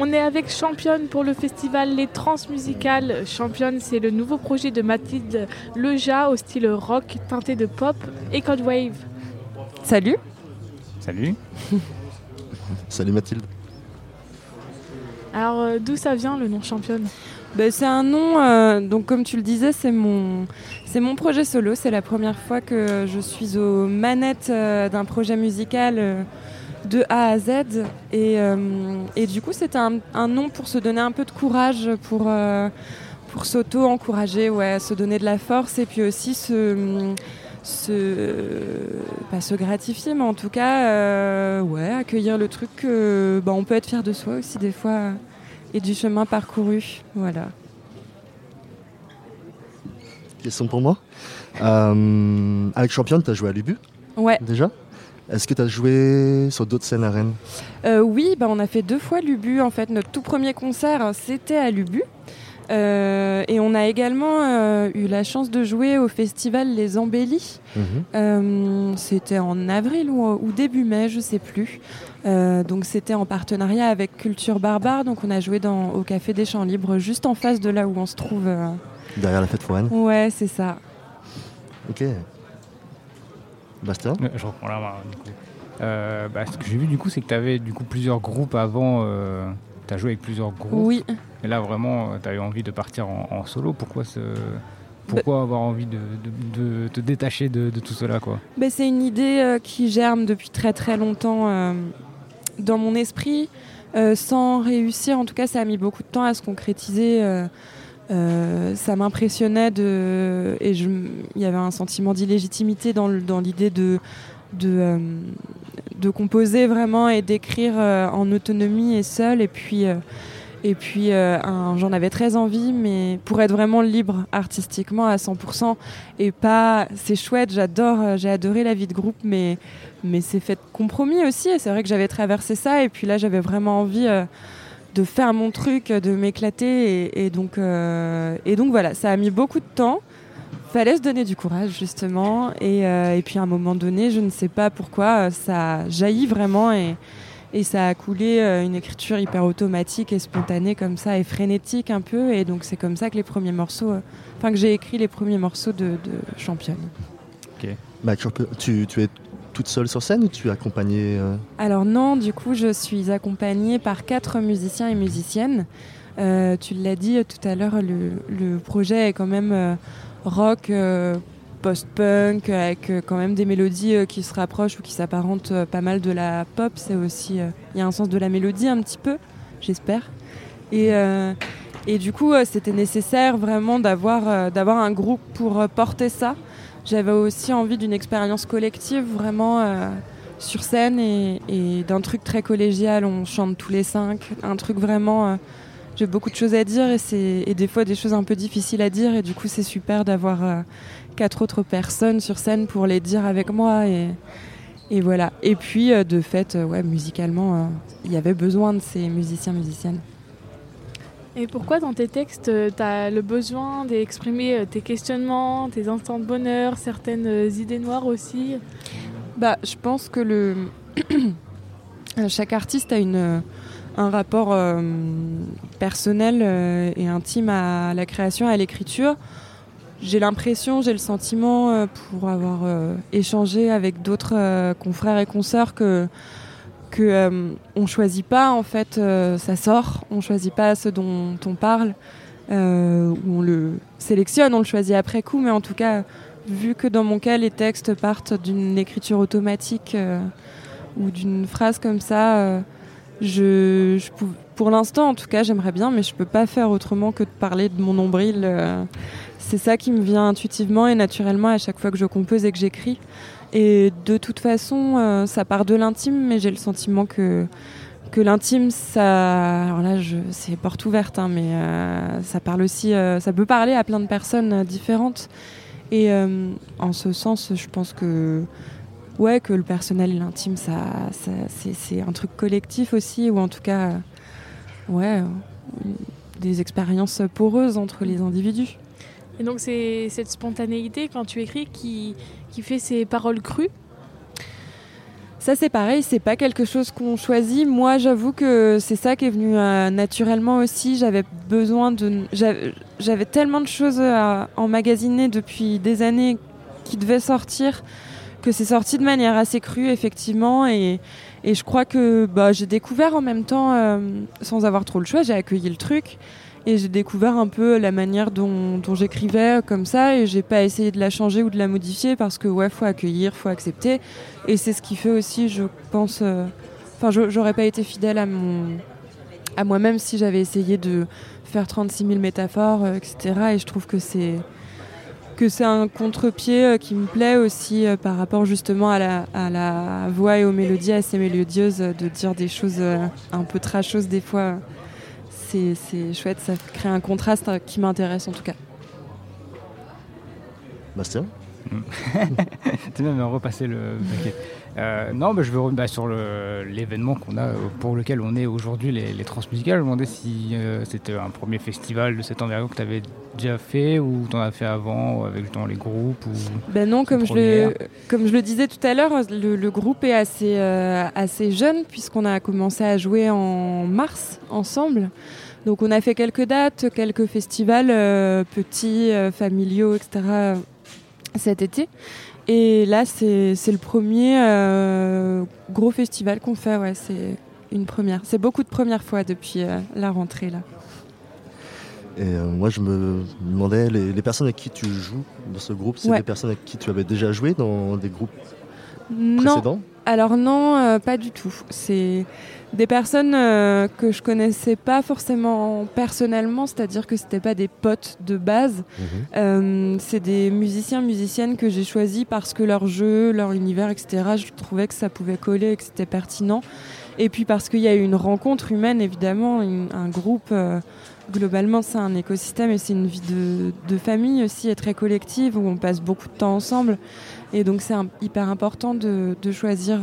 On est avec Championne pour le festival Les Transmusicales. Championne, c'est le nouveau projet de Mathilde Leja au style rock teinté de pop et code wave. Salut. Salut. Salut Mathilde. Alors, euh, d'où ça vient le nom Championne? Ben, c'est un nom, euh, donc comme tu le disais, c'est mon, c'est mon projet solo. C'est la première fois que je suis aux manettes euh, d'un projet musical euh, de A à Z. Et, euh, et du coup, c'était un, un nom pour se donner un peu de courage, pour, euh, pour s'auto-encourager, ouais, se donner de la force et puis aussi se. se pas se gratifier, mais en tout cas, euh, ouais, accueillir le truc que bah, on peut être fier de soi aussi des fois et du chemin parcouru. Voilà. Question pour moi. Euh, avec Championne, tu as joué à l'Ubu Ouais. déjà? Est-ce que tu as joué sur d'autres scènes à Rennes Euh, oui, bah, on a fait deux fois l'Ubu. En fait, notre tout premier concert, c'était à l'Ubu. Euh, et on a également euh, eu la chance de jouer au festival Les Embellis. Mhm. Euh, c'était en avril ou, ou début mai, je sais plus. Donc c'était en partenariat avec Culture Barbare. Donc on a joué dans, au Café des Champs Libres, juste en face de là où on se trouve. Derrière la fête foraine Ouais, c'est ça. Ok. Bastien Euh, Je reprends la main, du coup. Euh, bah, ce que j'ai vu, du coup, c'est que tu avais du coup, plusieurs groupes avant. tu as joué avec plusieurs groupes. Oui. Et là, vraiment, tu as eu envie de partir en, en solo. Pourquoi, ce... Pourquoi avoir envie de, de- de te détacher de, de tout cela quoi? Ben, c'est une idée euh, qui germe depuis très très longtemps euh, dans mon esprit, euh, sans réussir. En tout cas, ça a mis beaucoup de temps à se concrétiser. Euh, ça m'impressionnait de et il y avait un sentiment d'illégitimité dans, dans l'idée de de, euh, de composer vraiment et d'écrire euh, en autonomie et seul et puis et puis j'en avais très envie mais pour être vraiment libre artistiquement à 100% et pas c'est chouette j'adore j'ai adoré la vie de groupe mais mais c'est fait de compromis aussi. Et c'est vrai que j'avais traversé ça et puis là j'avais vraiment envie de faire mon truc de m'éclater et, et donc euh, et donc voilà ça a mis beaucoup de temps. Fallait se donner du courage justement et, euh, et puis à un moment donné je ne sais pas pourquoi euh, ça jaillit vraiment et et ça a coulé euh, une écriture hyper automatique et spontanée comme ça et frénétique un peu. Et donc c'est comme ça que les premiers morceaux enfin que j'ai écrit les premiers morceaux de, de championne. Bah, tu, tu- tu es toute seule sur scène ou tu es accompagnée euh, Alors non, du coup, je suis accompagnée par quatre musiciens et musiciennes. Euh, tu l'as dit tout à l'heure, le, le projet est quand même euh, rock, post-punk, avec quand même des mélodies qui se rapprochent ou qui s'apparentent pas mal de la pop. C'est aussi, il y a un sens de la mélodie un petit peu, j'espère. Et, et du coup, c'était nécessaire vraiment d'avoir d'avoir un groupe pour porter ça. J'avais aussi envie d'une expérience collective, vraiment. euh, sur scène et, d'un truc très collégial, on chante tous les cinq, un truc vraiment... euh, j'ai beaucoup de choses à dire et, c'est- des fois des choses un peu difficiles à dire et du coup c'est super d'avoir euh, quatre autres personnes sur scène pour les dire avec moi et, et voilà. Et puis de fait, ouais, musicalement, il y avait besoin de ces musiciens, musiciennes. Et pourquoi dans tes textes, tu as le besoin d'exprimer euh, tes questionnements, tes instants de bonheur, certaines euh, idées noires aussi? Bah, je pense que chaque artiste a un rapport euh, personnel euh, et intime à la création, à l'écriture. J'ai l'impression, j'ai le sentiment, euh, pour avoir euh, échangé avec d'autres euh, confrères et consoeurs, que que euh, on choisit pas en fait, euh, ça sort. On choisit pas ce dont on parle, euh, on le sélectionne, on le choisit après coup, mais en tout cas, vu que dans mon cas les textes partent d'une écriture automatique euh, ou d'une phrase comme ça, je, je pou- pour l'instant en tout cas j'aimerais bien, mais je peux pas faire autrement que de parler de mon nombril. c'est ça qui me vient intuitivement et naturellement à chaque fois que je compose et que j'écris. Et de toute façon, euh, ça part de l'intime, mais j'ai le sentiment que que l'intime, ça, alors là, je, c'est porte ouverte, hein, mais euh, ça parle aussi, euh, ça peut parler à plein de personnes différentes. Et en ce sens, je pense que ouais, que le personnel et l'intime, ça, c'est, un truc collectif aussi, ou en tout cas, ouais, des expériences poreuses entre les individus. Et donc c'est cette spontanéité quand tu écris qui, qui fait ces paroles crues Ça c'est pareil, c'est pas quelque chose qu'on choisit. Moi j'avoue que c'est ça qui est venu euh, naturellement aussi. J'avais besoin de... J'avais tellement de choses à emmagasiner depuis des années qui devaient sortir que c'est sorti de manière assez crue effectivement et, et je crois que bah, j'ai découvert en même temps, euh, sans avoir trop le choix, j'ai accueilli le truc. Et j'ai découvert un peu la manière dont, j'écrivais comme ça. Et j'ai pas essayé de la changer ou de la modifier parce que ouais faut accueillir faut accepter. Et c'est ce qui fait aussi je pense euh, enfin j'aurais pas été fidèle à mon à moi-même si j'avais essayé de faire 36 000 métaphores euh, etc et je trouve que c'est que c'est un contre-pied euh, qui me plaît aussi par rapport justement à la, à la voix et aux mélodies assez mélodieuses de dire des choses un peu trasheuses des fois c'est chouette, ça crée un contraste euh, qui m'intéresse en tout cas. Bastien? Tu vas me repasser le euh, non, mais je veux revenir bah, sur l'événement qu'on a, euh, pour lequel on est aujourd'hui, les, les Transmusicales. Je me demandais si c'était un premier festival de cette envergure que tu avais déjà fait ou tu en as fait avant avec les groupes ou Ben non, comme je, le, comme je le disais tout à l'heure, le, groupe est assez, assez jeune puisqu'on a commencé à jouer en mars ensemble. Donc on a fait quelques dates, quelques festivals euh, petits, euh, familiaux, etc. cet été. Et là, c'est le premier euh, gros festival qu'on fait. Ouais, c'est une première. C'est beaucoup de premières fois depuis la rentrée là. Et moi, je me demandais, les, personnes avec qui tu joues dans ce groupe, c'est des personnes avec qui tu avais déjà joué dans des groupes précédents? Alors non, pas du tout. C'est des personnes euh, que je connaissais pas forcément personnellement, c'est-à-dire que c'était pas des potes de base. Mhm. Euh, c'est des musiciens, musiciennes que j'ai choisis parce que leur jeu, leur univers, etc. Je trouvais que ça pouvait coller et que c'était pertinent. Et puis parce qu'il y a eu une rencontre humaine, évidemment, un groupe. Euh, globalement, c'est un écosystème et c'est une vie de, famille aussi et très collective où on passe beaucoup de temps ensemble. Et donc, c'est hyper important de, choisir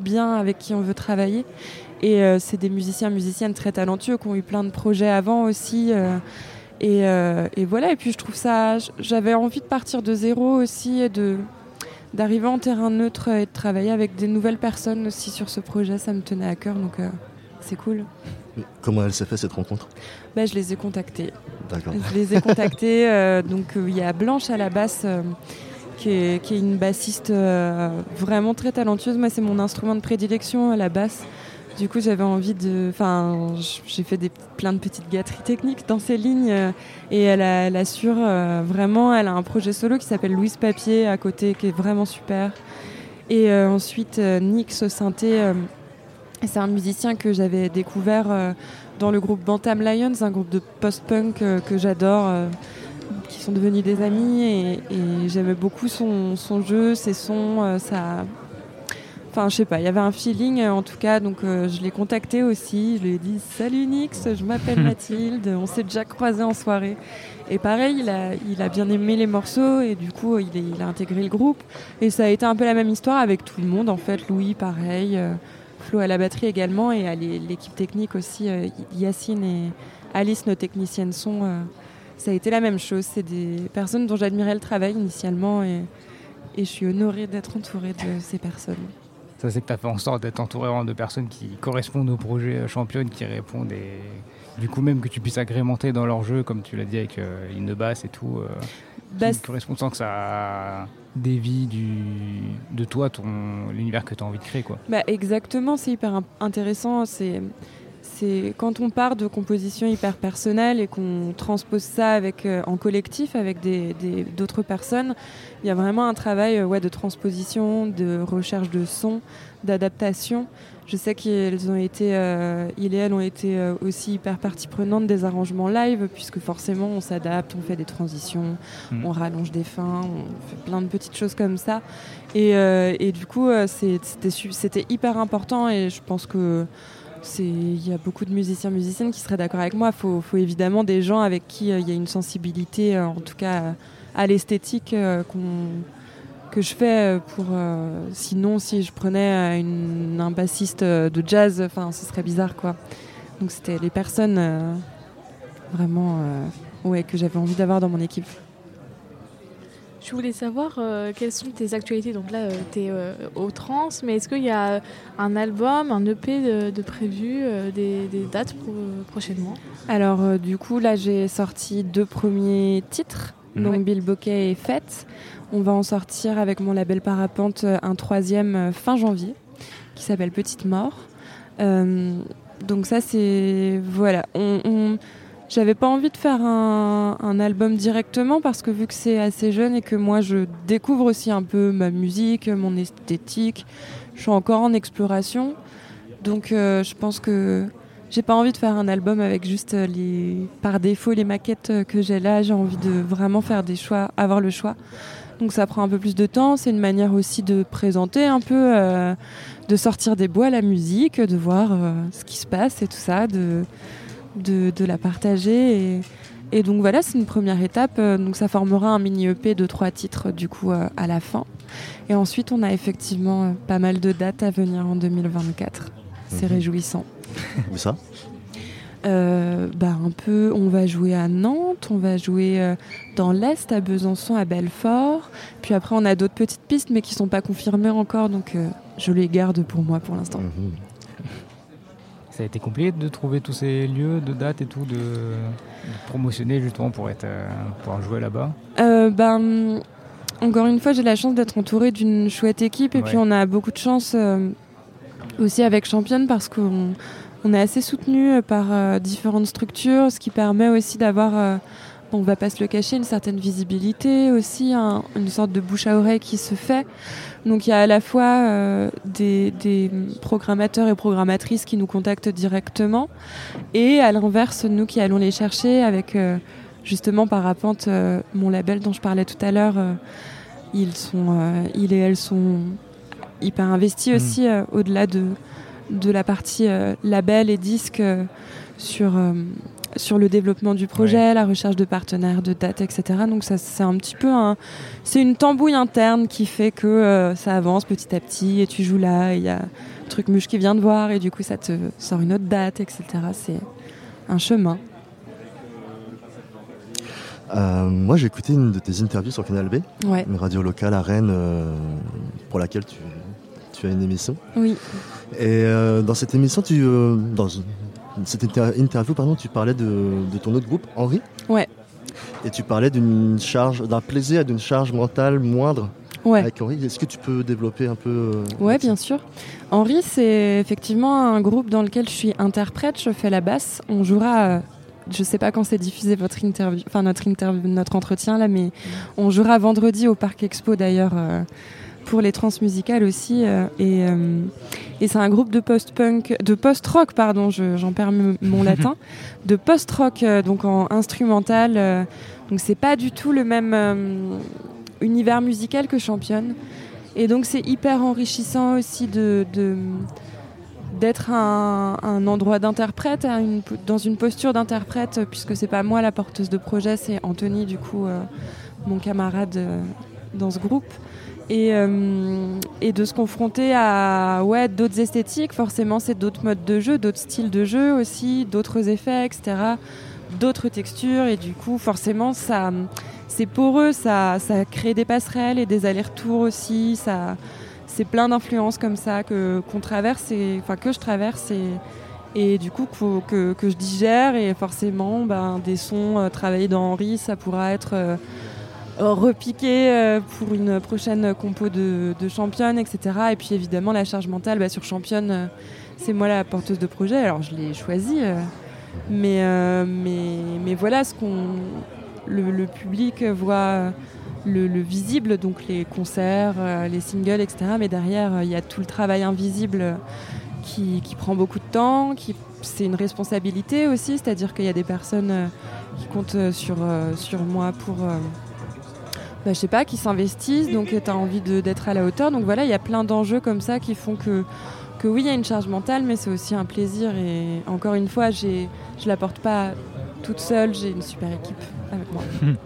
bien avec qui on veut travailler. Et euh, c'est des musiciens, musiciennes très talentueux qui ont eu plein de projets avant aussi. Euh, et, euh, voilà, et puis je trouve ça. J'avais envie de partir de zéro aussi et d'arriver en terrain neutre et de travailler avec des nouvelles personnes aussi sur ce projet. Ça me tenait à cœur, donc c'est cool. Comment elle s'est fait cette rencontre? Bah, Je les ai contactés. D'accord. Je les ai contactés. donc il y a Blanche à la basse. Qui est, qui est, une bassiste vraiment très talentueuse. Moi, c'est mon instrument de prédilection, la basse. Du coup, j'avais envie de. Enfin, j'ai fait des, plein de petites gâteries techniques dans ces lignes euh, et elle, assure euh, vraiment. Elle a un projet solo qui s'appelle Louise Papier à côté, qui est vraiment super. Et euh, ensuite, au synthé, c'est un musicien que j'avais découvert dans le groupe Bantam Lions, un groupe de post-punk que j'adore qui sont devenus des amis et, et j'aimais beaucoup son, son, jeu, ses sons, sa, Enfin, je sais pas, il y avait un feeling euh, en tout cas, donc euh, je l'ai contacté aussi. Je lui ai dit Salut Nix, je m'appelle Mathilde, on s'est déjà croisé en soirée. Et pareil, il a, il a bien aimé les morceaux et du coup, il, il, a intégré le groupe. Et ça a été un peu la même histoire avec tout le monde en fait. Louis, pareil, euh, Flo à la batterie également et à l'équipe technique aussi. Yacine et Alice, nos techniciennes sont. ça a été la même chose. C'est des personnes dont j'admirais le travail initialement et, et je suis honorée d'être entourée de ces personnes. Ça, c'est que tu as fait en sorte d'être entouré de personnes qui correspondent au projet euh, championne, qui répondent et du coup, même que tu puisses agrémenter dans leur jeu, comme tu l'as dit avec euh, une basse et tout, euh, bah, qui correspond sans que ça dévie du, de toi, ton l'univers que tu as envie de créer. Quoi. Bah, exactement, c'est hyper intéressant. C'est c'est quand on part de compositions hyper personnelles et qu'on transpose ça avec, euh, en collectif avec d'autres des, personnes, il y a vraiment un travail euh, ouais, de transposition, de recherche de son, d'adaptation. Je sais qu'ils ont été, euh, il et elle ont été aussi hyper partie prenante des arrangements live, puisque forcément on s'adapte, on fait des transitions, mmh. on rallonge des fins, on fait plein de petites choses comme ça. Et, et du coup, c'était hyper important et je pense que il y a beaucoup de musiciens musiciennes qui seraient d'accord avec moi. Il faut, évidemment des gens avec qui euh, il y a une sensibilité, euh, en tout cas à l'esthétique euh, que je fais pour. sinon, si je prenais un bassiste de jazz, ce serait bizarre, quoi. Donc c'était les personnes vraiment ouais, que j'avais envie d'avoir dans mon équipe. Je voulais savoir quelles sont tes actualités. Donc là, tu es au trans, mais est-ce qu'il y a un album, un EP de, prévu, des, dates prochainement? Alors, du coup, là, j'ai sorti deux premiers titres, donc Bill Bokeh et Fête. On va en sortir avec mon label Parapente un troisième fin janvier qui s'appelle Petite Mort. donc ça c'est voilà, on j'avais pas envie de faire un, album directement parce que vu que c'est assez jeune et que moi je découvre aussi un peu ma musique, mon esthétique, je suis encore en exploration. Donc euh, je pense que j'ai pas envie de faire un album avec juste les par défaut les maquettes que j'ai là, j'ai envie de vraiment faire des choix, avoir le choix. Donc ça prend un peu plus de temps, c'est une manière aussi de présenter un peu euh, de sortir des bois la musique, de voir euh, ce qui se passe et tout ça, de, la partager. Et, donc voilà, c'est une première étape. Euh, donc ça formera un mini EP de trois titres du coup euh, à la fin. Et ensuite, on a effectivement euh, pas mal de dates à venir en 2024. C'est mhm. réjouissant. Où ça? Bah, un peu, on va jouer à Nantes, on va jouer dans l'Est, à Besançon, à Belfort. Puis après, on a d'autres petites pistes, mais qui sont pas confirmées encore, donc je les garde pour moi pour l'instant. Mhm. Ça a été compliqué de trouver tous ces lieux, de dates et tout, de, promotionner justement pour être, euh, pouvoir jouer là-bas. Euh, ben, Encore une fois, j'ai la chance d'être entourée d'une chouette équipe et puis on a beaucoup de chance euh, aussi avec Championne parce qu'on on est assez soutenu par différentes structures, ce qui permet aussi d'avoir on va pas se le cacher, une certaine visibilité aussi, une sorte de bouche à oreille qui se fait. Donc il y a à la fois euh, des, programmateurs et programmatrices qui nous contactent directement, et à l'inverse, nous qui allons les chercher avec euh, justement Parapente, euh, mon label dont je parlais tout à l'heure. ils sont, ils et elles sont hyper investis mmh. aussi au-delà de, de la partie label et disque sur sur le développement du projet, la recherche de partenaires, de dates, etc. Donc ça, c'est un petit peu un, c'est une tambouille interne qui fait que euh, ça avance petit à petit et tu joues là, il y a un truc muche qui vient de voir et du coup ça te sort une autre date, etc. C'est un chemin. Euh, moi, j'ai écouté une de tes interviews sur Canal B, une radio locale à Rennes, euh, pour laquelle tu, tu, as une émission. Oui. Et dans cette émission, tu, dans, cette interview, pardon, tu parlais de, ton autre groupe, Henri. Ouais. Et tu parlais d'une charge, d'un plaisir et d'une charge mentale moindre ouais. avec Henri. Est-ce que tu peux développer un peu euh, Ouais, bien sûr. Henri, c'est effectivement un groupe dans lequel je suis interprète, je fais la basse. On jouera. Euh, je sais pas quand c'est diffusé votre interview, enfin notre interview, notre entretien là, mais on jouera vendredi au Parc Expo d'ailleurs. Euh, pour les transmusicales aussi. Euh, et, euh, et c'est un groupe de post-punk, de post-rock, pardon, j'en perds mon latin, de post-rock, euh, donc en instrumental. donc c'est pas du tout le même univers musical que Championne. Et donc c'est hyper enrichissant aussi de, d'être un, un, endroit d'interprète, dans une posture d'interprète, puisque c'est pas moi la porteuse de projet, c'est Anthony, du coup, mon camarade dans ce groupe et, euh, et, de se confronter à ouais, d'autres esthétiques. Forcément, c'est d'autres modes de jeu, d'autres styles de jeu aussi, d'autres effets, etc., d'autres textures. Et du coup, forcément, ça, c'est poreux, ça, ça crée des passerelles et des allers-retours aussi. Ça, c'est plein d'influences comme ça que qu'on traverse, enfin que je traverse et et du coup que, que, je digère et forcément ben, des sons euh, travaillés dans Henri ça pourra être euh, repiquer euh, pour une prochaine compo de, championne, etc. Et puis évidemment la charge mentale bah, sur championne, euh, c'est moi la porteuse de projet, alors je l'ai choisi. Euh, mais, mais, mais voilà ce qu'on le, public voit le, visible, donc les concerts, les singles, etc. Mais derrière, il y a tout le travail invisible qui, qui prend beaucoup de temps, qui c'est une responsabilité aussi, c'est-à-dire qu'il y a des personnes qui comptent sur, sur moi pour bah, je sais pas, qui s'investissent, donc tu as envie d'être à la hauteur. Donc voilà, il y a plein d'enjeux comme ça qui font que, que oui, il y a une charge mentale, mais c'est aussi un plaisir. Et encore une fois, je ne la porte pas toute seule, j'ai une super équipe avec moi.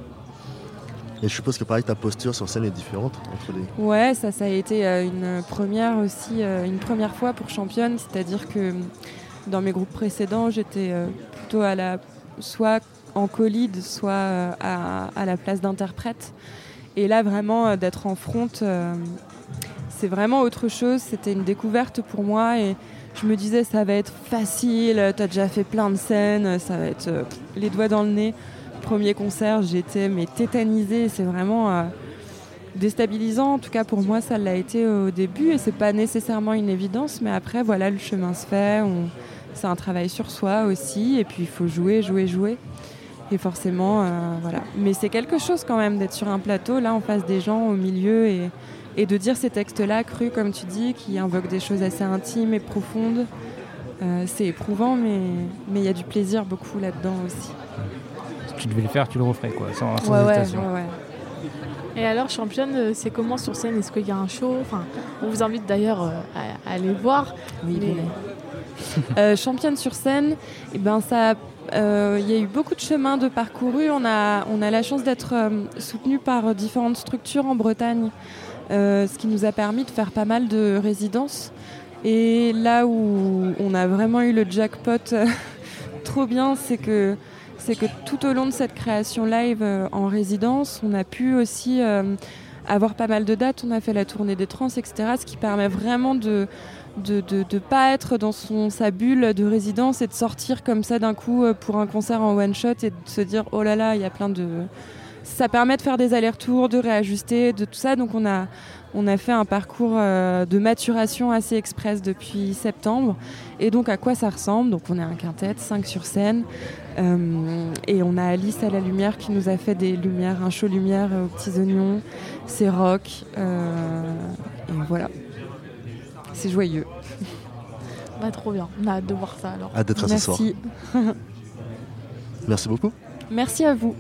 Et je suppose que pareil, ta posture sur scène est différente entre les. Ouais, ça, ça a été euh, une première aussi, euh, une première fois pour championne, c'est-à-dire que dans mes groupes précédents, j'étais euh, plutôt à la soit en colide, soit à, à la place d'interprète. Et là, vraiment, d'être en front, c'est vraiment autre chose. C'était une découverte pour moi et je me disais, ça va être facile, tu as déjà fait plein de scènes, ça va être les doigts dans le nez. Premier concert, j'étais mais tétanisée. C'est vraiment déstabilisant. En tout cas, pour moi, ça l'a été au début et c'est pas nécessairement une évidence. Mais après, voilà, le chemin se fait. C'est un travail sur soi aussi. Et puis, il faut jouer, jouer, jouer. Et forcément, euh, voilà. Mais c'est quelque chose quand même d'être sur un plateau, là, en face des gens, au milieu, et, et de dire ces textes-là, crus, comme tu dis, qui invoquent des choses assez intimes et profondes. Euh, c'est éprouvant, mais il y a du plaisir beaucoup là-dedans aussi. Si tu devais le faire, tu le referais, quoi, sans, sans ouais, hésitation. Ouais, et alors, championne, euh, c'est comment sur scène Est-ce qu'il y a un show? Enfin, On vous invite d'ailleurs euh, à, aller voir. Oui, euh, championne sur scène, et eh ben ça, il y a eu beaucoup de chemins de parcouru. On a, on a la chance d'être soutenu par différentes structures en Bretagne, ce qui nous a permis de faire pas mal de résidences. Et là où on a vraiment eu le jackpot trop bien, c'est que c'est que tout au long de cette création live euh, en résidence, on a pu aussi euh, avoir pas mal de dates. On a fait la tournée des trans, etc. Ce qui permet vraiment de de ne pas être dans son, sa bulle de résidence et de sortir comme ça d'un coup euh, pour un concert en one shot et de se dire oh là là, il y a plein de. Ça permet de faire des allers-retours, de réajuster, de tout ça. Donc on a, a fait un parcours de maturation assez express depuis septembre. Et donc à quoi ça ressemble? Donc on est un quintet, 5 sur scène. Euh, et on a Alice à la lumière qui nous a fait des lumières, un show lumière aux petits oignons. C'est rock. Euh, voilà. C'est joyeux. Bah, trop bien. On a hâte de voir ça alors. Hâte d'être à ce soir. Merci. Merci beaucoup. Merci à vous.